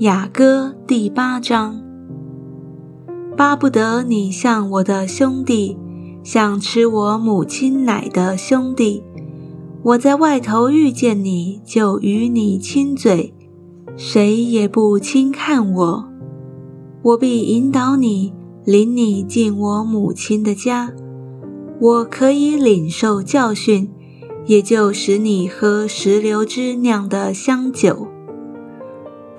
雅歌第八章。巴不得你像我的兄弟，像吃我母亲奶的兄弟。我在外头遇见你就与你亲嘴，谁也不轻看我。我必引导你，领你进我母亲的家。我可以领受教训。也就使你喝石榴汁酿的香酒。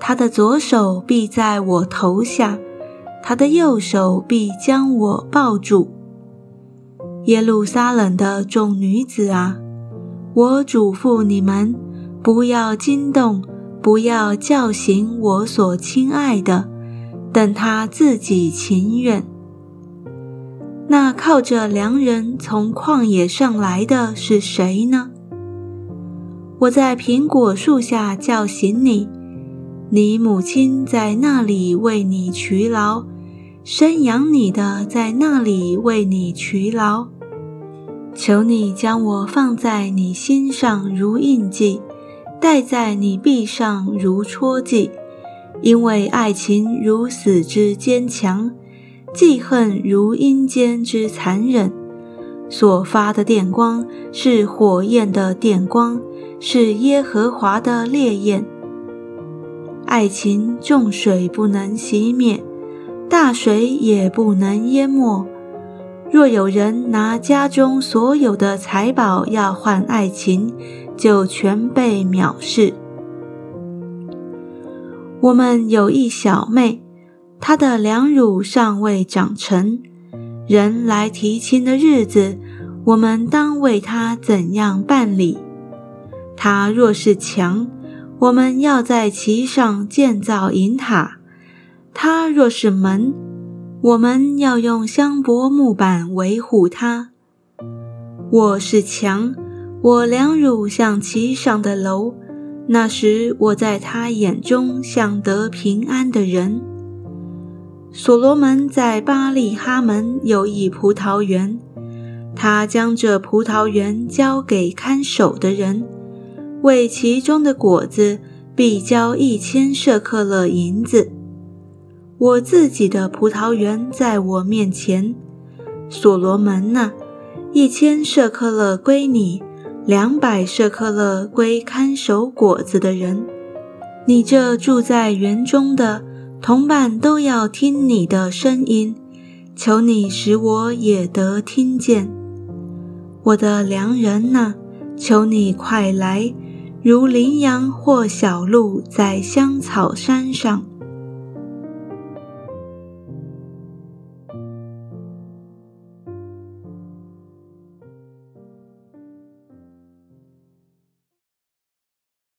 他的左手臂在我头下，他的右手臂将我抱住。耶路撒冷的众女子啊，我嘱咐你们，不要惊动，不要叫醒我所亲爱的，等他自己情愿。那靠着良人从旷野上来的是谁呢？我在苹果树下叫醒你，你母亲在那里为你劬劳，生养你的在那里为你劬劳。求你将我放在你心上如印记，戴在你臂上如戳记，因为爱情如死之坚强。记恨如阴间之残忍，所发的电光是火焰的电光，是耶和华的烈焰。爱情重水不能熄灭，大水也不能淹没。若有人拿家中所有的财宝要换爱情，就全被藐视。我们有一小妹。她的两乳尚未长成，人来提亲的日子，我们当为她怎样办理？她若是强，我们要在其上建造银塔；他若是门，我们要用香柏木板维护他。我是墙，我两乳像其上的楼，那时我在他眼中像得平安的人。所罗门在巴利哈门有一葡萄园，他将这葡萄园交给看守的人，为其中的果子必交一千舍克勒银子。我自己的葡萄园在我面前，所罗门呐，一千舍克勒归你，两百舍克勒归看守果子的人。你这住在园中的。同伴都要听你的声音，求你使我也得听见。我的良人呐，求你快来，如羚羊或小鹿在香草山上。